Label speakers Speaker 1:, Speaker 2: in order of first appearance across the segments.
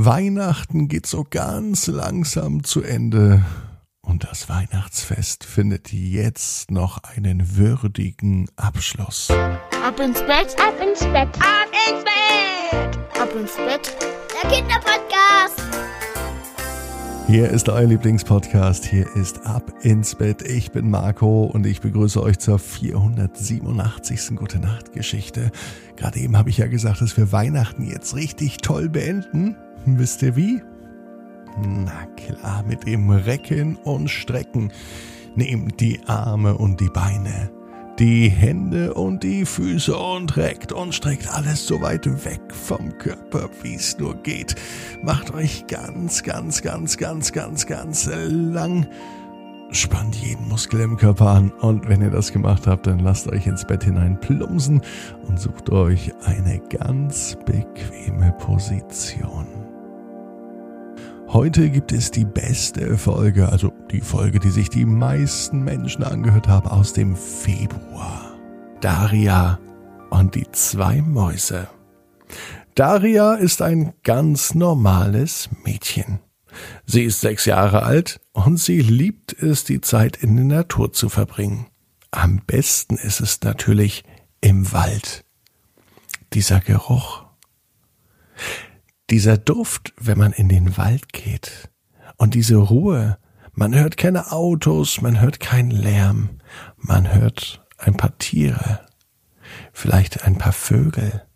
Speaker 1: Weihnachten geht so ganz langsam zu Ende und das Weihnachtsfest findet jetzt noch einen würdigen Abschluss.
Speaker 2: Ab ins Bett, ab ins Bett, ab ins Bett, ab ins Bett. Der Kinderpodcast.
Speaker 1: Hier ist euer Lieblingspodcast. Hier ist Ab ins Bett. Ich bin Marco und ich begrüße euch zur 487. Gute Nacht Geschichte. Gerade eben habe ich ja gesagt, dass wir Weihnachten jetzt richtig toll beenden. Wisst ihr wie? Na klar, mit dem Recken und Strecken. Nehmt die Arme und die Beine, die Hände und die Füße und reckt und streckt alles so weit weg vom Körper, wie es nur geht. Macht euch ganz, ganz, ganz, ganz, ganz, ganz lang. Spannt jeden Muskel im Körper an und wenn ihr das gemacht habt, dann lasst euch ins Bett hinein plumpsen und sucht euch eine ganz bequeme Position. Heute gibt es die beste Folge, also die Folge, die sich die meisten Menschen angehört haben aus dem Februar. Daria und die zwei Mäuse. Daria ist ein ganz normales Mädchen. Sie ist sechs Jahre alt und sie liebt es, die Zeit in der Natur zu verbringen. Am besten ist es natürlich im Wald. Dieser Geruch. Dieser Duft, wenn man in den Wald geht. Und diese Ruhe. Man hört keine Autos, man hört keinen Lärm. Man hört ein paar Tiere. Vielleicht ein paar Vögel.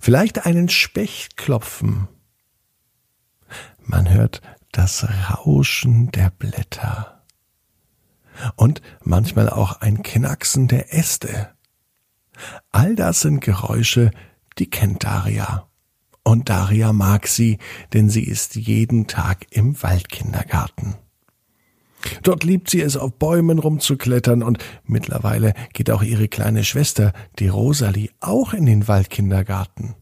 Speaker 1: Vielleicht einen Specht klopfen. Man hört das Rauschen der Blätter. Und manchmal auch ein Knacksen der Äste. All das sind Geräusche, die kennt Daria. Und Daria mag sie, denn sie ist jeden Tag im Waldkindergarten. Dort liebt sie es, auf Bäumen rumzuklettern und mittlerweile geht auch ihre kleine Schwester, die Rosalie, auch in den Waldkindergarten.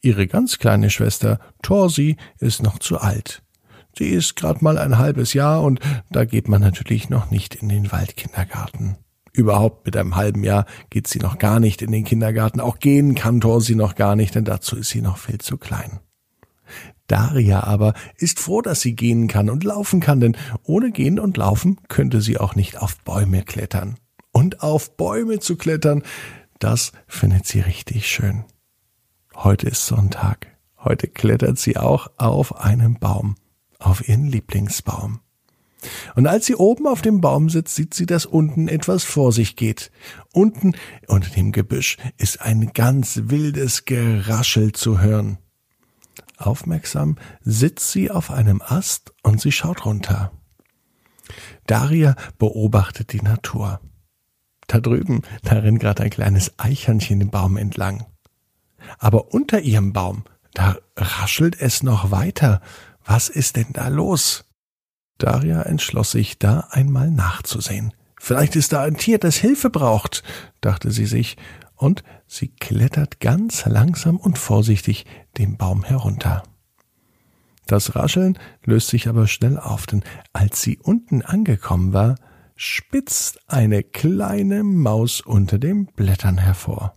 Speaker 1: Ihre ganz kleine Schwester, Torsi, ist noch zu alt. Sie ist grad mal ein halbes Jahr und da geht man natürlich noch nicht in den Waldkindergarten. Überhaupt mit einem halben Jahr geht sie noch gar nicht in den Kindergarten. Auch gehen kann Thor sie noch gar nicht, denn dazu ist sie noch viel zu klein. Daria aber ist froh, dass sie gehen kann und laufen kann, denn ohne Gehen und Laufen könnte sie auch nicht auf Bäume klettern. Und auf Bäume zu klettern, das findet sie richtig schön. Heute ist Sonntag. Heute klettert sie auch auf einem Baum, auf ihren Lieblingsbaum. Und als sie oben auf dem Baum sitzt, sieht sie, dass unten etwas vor sich geht. Unten unter dem Gebüsch ist ein ganz wildes Geraschel zu hören. Aufmerksam sitzt sie auf einem Ast und sie schaut runter. Daria beobachtet die Natur. Da drüben, da rennt gerade ein kleines Eichhörnchen den Baum entlang. Aber unter ihrem Baum, da raschelt es noch weiter. Was ist denn da los? Daria entschloss sich, da einmal nachzusehen. Vielleicht ist da ein Tier, das Hilfe braucht, dachte sie sich, und sie klettert ganz langsam und vorsichtig den Baum herunter. Das Rascheln löst sich aber schnell auf, denn als sie unten angekommen war, spitzt eine kleine Maus unter den Blättern hervor.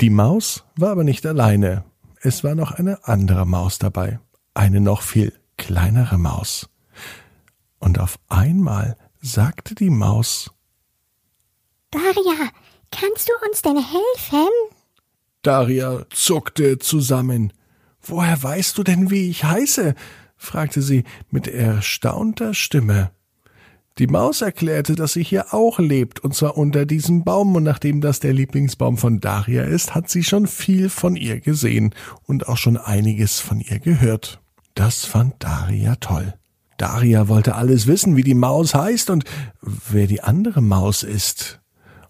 Speaker 1: Die Maus war aber nicht alleine. Es war noch eine andere Maus dabei, eine noch viel kleinere Maus und auf einmal sagte die Maus
Speaker 3: Daria, kannst du uns denn helfen?
Speaker 1: Daria zuckte zusammen. Woher weißt du denn, wie ich heiße? fragte sie mit erstaunter Stimme. Die Maus erklärte, dass sie hier auch lebt, und zwar unter diesem Baum, und nachdem das der Lieblingsbaum von Daria ist, hat sie schon viel von ihr gesehen und auch schon einiges von ihr gehört. Das fand Daria toll. Daria wollte alles wissen, wie die Maus heißt und wer die andere Maus ist.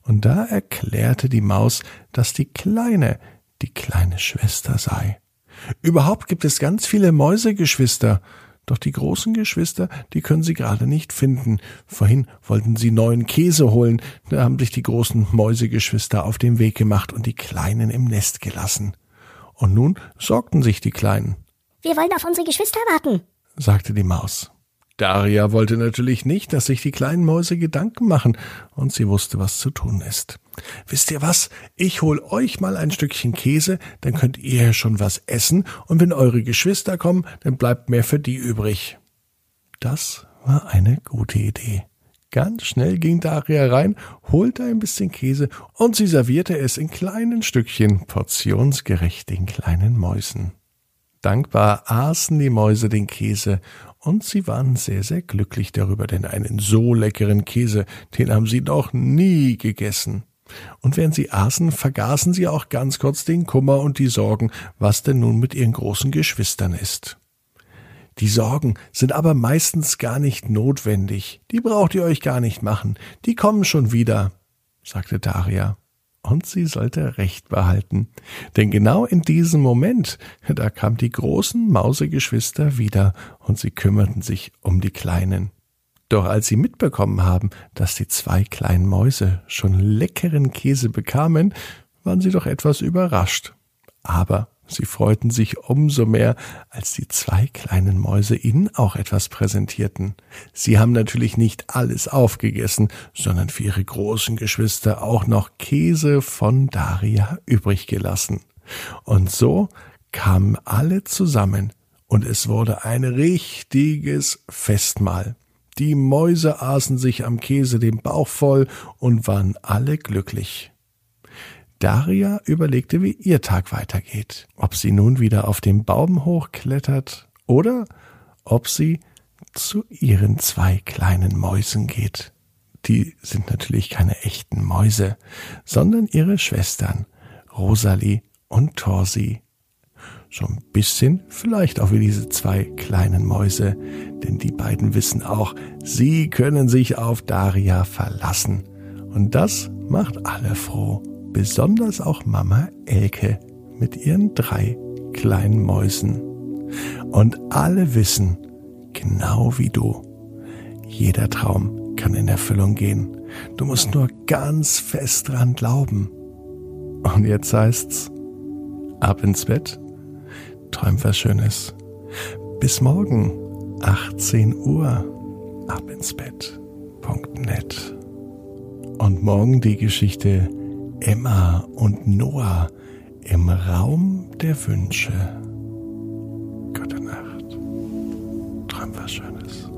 Speaker 1: Und da erklärte die Maus, dass die Kleine die kleine Schwester sei. Überhaupt gibt es ganz viele Mäusegeschwister, doch die großen Geschwister, die können sie gerade nicht finden. Vorhin wollten sie neuen Käse holen, da haben sich die großen Mäusegeschwister auf den Weg gemacht und die Kleinen im Nest gelassen. Und nun sorgten sich die Kleinen.
Speaker 3: Wir wollen auf unsere Geschwister warten,
Speaker 1: sagte die Maus. Daria wollte natürlich nicht, dass sich die kleinen Mäuse Gedanken machen, und sie wusste, was zu tun ist. Wisst ihr was? Ich hol euch mal ein Stückchen Käse, dann könnt ihr schon was essen, und wenn eure Geschwister kommen, dann bleibt mehr für die übrig. Das war eine gute Idee. Ganz schnell ging Daria rein, holte ein bisschen Käse und sie servierte es in kleinen Stückchen, portionsgerecht den kleinen Mäusen. Dankbar aßen die Mäuse den Käse und sie waren sehr, sehr glücklich darüber, denn einen so leckeren Käse, den haben sie noch nie gegessen. Und während sie aßen, vergaßen sie auch ganz kurz den Kummer und die Sorgen, was denn nun mit ihren großen Geschwistern ist. Die Sorgen sind aber meistens gar nicht notwendig, die braucht ihr euch gar nicht machen, die kommen schon wieder, sagte Daria und sie sollte Recht behalten. Denn genau in diesem Moment, da kamen die großen Mausegeschwister wieder und sie kümmerten sich um die Kleinen. Doch als sie mitbekommen haben, dass die zwei kleinen Mäuse schon leckeren Käse bekamen, waren sie doch etwas überrascht. Aber Sie freuten sich umso mehr, als die zwei kleinen Mäuse ihnen auch etwas präsentierten. Sie haben natürlich nicht alles aufgegessen, sondern für ihre großen Geschwister auch noch Käse von Daria übrig gelassen. Und so kamen alle zusammen, und es wurde ein richtiges Festmahl. Die Mäuse aßen sich am Käse den Bauch voll und waren alle glücklich. Daria überlegte, wie ihr Tag weitergeht. Ob sie nun wieder auf den Baum hochklettert oder ob sie zu ihren zwei kleinen Mäusen geht. Die sind natürlich keine echten Mäuse, sondern ihre Schwestern, Rosalie und Torsi. So ein bisschen vielleicht auch wie diese zwei kleinen Mäuse, denn die beiden wissen auch, sie können sich auf Daria verlassen. Und das macht alle froh besonders auch Mama Elke mit ihren drei kleinen Mäusen. Und alle wissen, genau wie du, jeder Traum kann in Erfüllung gehen. Du musst nur ganz fest dran glauben. Und jetzt heißt's, ab ins Bett, träum was Schönes. Bis morgen, 18 Uhr, ab ins Bett.net. Und morgen die Geschichte Emma und Noah im Raum der Wünsche. Gute Nacht. Träum was Schönes.